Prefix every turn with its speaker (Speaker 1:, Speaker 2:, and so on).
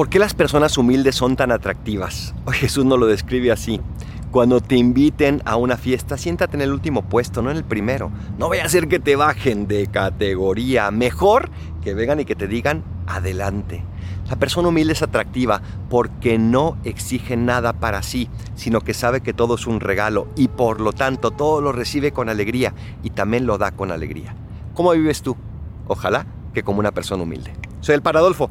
Speaker 1: ¿Por qué las personas humildes son tan atractivas? Jesús nos lo describe así. Cuando te inviten a una fiesta, siéntate en el último puesto, no en el primero. No vaya a ser que te bajen de categoría. Mejor que vengan y que te digan adelante. La persona humilde es atractiva porque no exige nada para sí, sino que sabe que todo es un regalo y por lo tanto todo lo recibe con alegría y también lo da con alegría. ¿Cómo vives tú? Ojalá que como una persona humilde. Soy el Paradolfo.